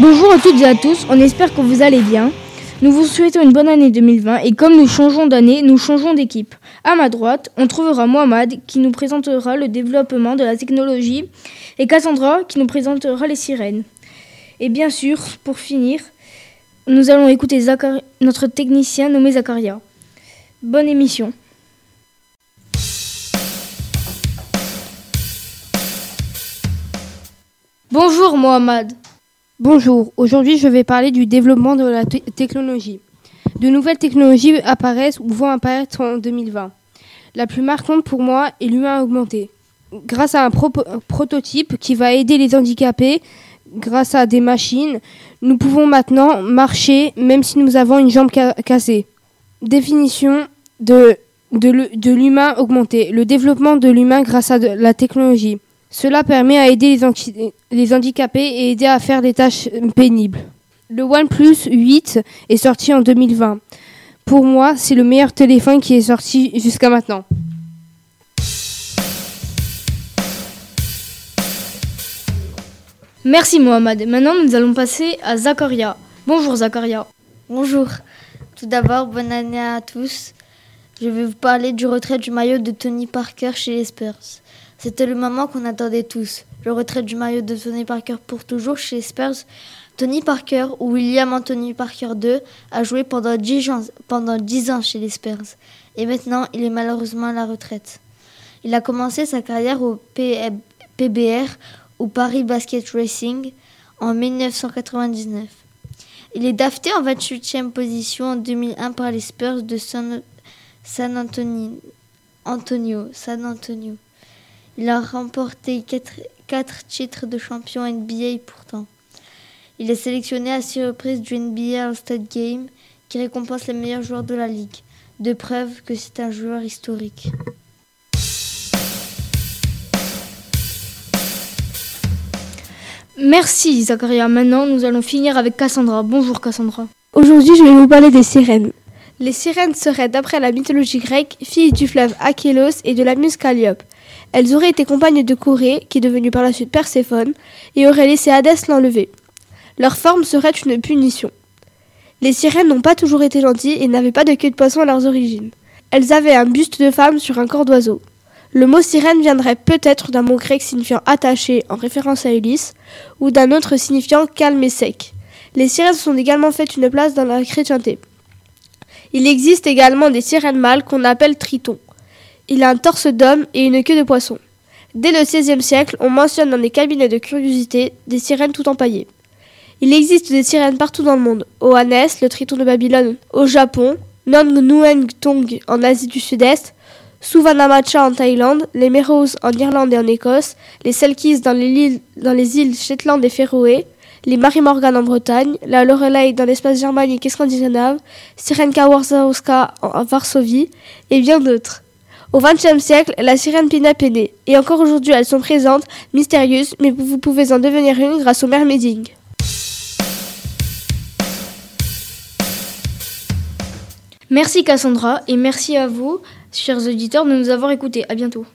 Bonjour à toutes et à tous, on espère que vous allez bien. Nous vous souhaitons une bonne année 2020 et comme nous changeons d'année, nous changeons d'équipe. À ma droite, on trouvera Mohamed qui nous présentera le développement de la technologie et Cassandra qui nous présentera les sirènes. Et bien sûr, pour finir, nous allons écouter notre technicien nommé Zakaria. Bonne émission. Bonjour Mohamed. Bonjour, aujourd'hui je vais parler du développement de la technologie. De nouvelles technologies apparaissent ou vont apparaître en 2020. La plus marquante pour moi est l'humain augmenté. Grâce à un prototype qui va aider les handicapés, grâce à des machines, nous pouvons maintenant marcher même si nous avons une jambe cassée. Définition de, de l'humain augmenté. Le développement de l'humain grâce à la technologie. Cela permet à aider les, handicapés et aider à faire des tâches pénibles. Le OnePlus 8 est sorti en 2020. Pour moi, c'est le meilleur téléphone qui est sorti jusqu'à maintenant. Merci Mohamed. Maintenant, nous allons passer à Zakaria. Bonjour Zakaria. Bonjour. Tout d'abord, bonne année à tous. Je vais vous parler du retrait du maillot de Tony Parker chez les Spurs. C'était le moment qu'on attendait tous. Le retrait du maillot de Tony Parker pour toujours chez les Spurs. Tony Parker, ou William Anthony Parker II, a joué pendant 10 ans, pendant 10 ans chez les Spurs. Et maintenant, il est malheureusement à la retraite. Il a commencé sa carrière au PBR, ou Paris Basket Racing, en 1999. Il est dafté en 28e position en 2001 par les Spurs de San Antonio. Il a remporté 4, titres de champion NBA pourtant. Il est sélectionné à six reprises du NBA All-Star Game qui récompense les meilleurs joueurs de la ligue. De preuve que c'est un joueur historique. Merci Zakaria. Maintenant, nous allons finir avec Cassandra. Bonjour Cassandra. Aujourd'hui, je vais vous parler des sirènes. Les sirènes seraient, d'après la mythologie grecque, filles du fleuve Achélos et de la muse Calliope. Elles auraient été compagnes de Corée, qui est devenue par la suite Perséphone, et auraient laissé Hadès l'enlever. Leur forme serait une punition. Les sirènes n'ont pas toujours été gentilles et n'avaient pas de queue de poisson à leurs origines. Elles avaient un buste de femme sur un corps d'oiseau. Le mot sirène viendrait peut-être d'un mot grec signifiant attaché en référence à Ulysse, ou d'un autre signifiant calme et sec. Les sirènes sont également faites une place dans la chrétienté. Il existe également des sirènes mâles qu'on appelle tritons. Il a un torse d'homme et une queue de poisson. Dès le XVIe siècle, on mentionne dans des cabinets de curiosité des sirènes tout empaillées. Il existe des sirènes partout dans le monde. Au Hanès, le triton de Babylone, au Japon, Nong Nueng Tong en Asie du Sud-Est, Suvanamacha en Thaïlande, les Meros en Irlande et en Écosse, les Selkis dans les, îles, Shetland et Féroé, les Marie Morgan en Bretagne, la Lorelei dans l'espace germanique et scandinave, Sirenka Warzawska en Varsovie et bien d'autres. Au XXe siècle, la sirène Pin-Up est née, et encore aujourd'hui elles sont présentes, mystérieuses, mais vous pouvez en devenir une grâce au mermaiding. Merci Cassandra, et merci à vous, chers auditeurs, de nous avoir écoutés. À bientôt.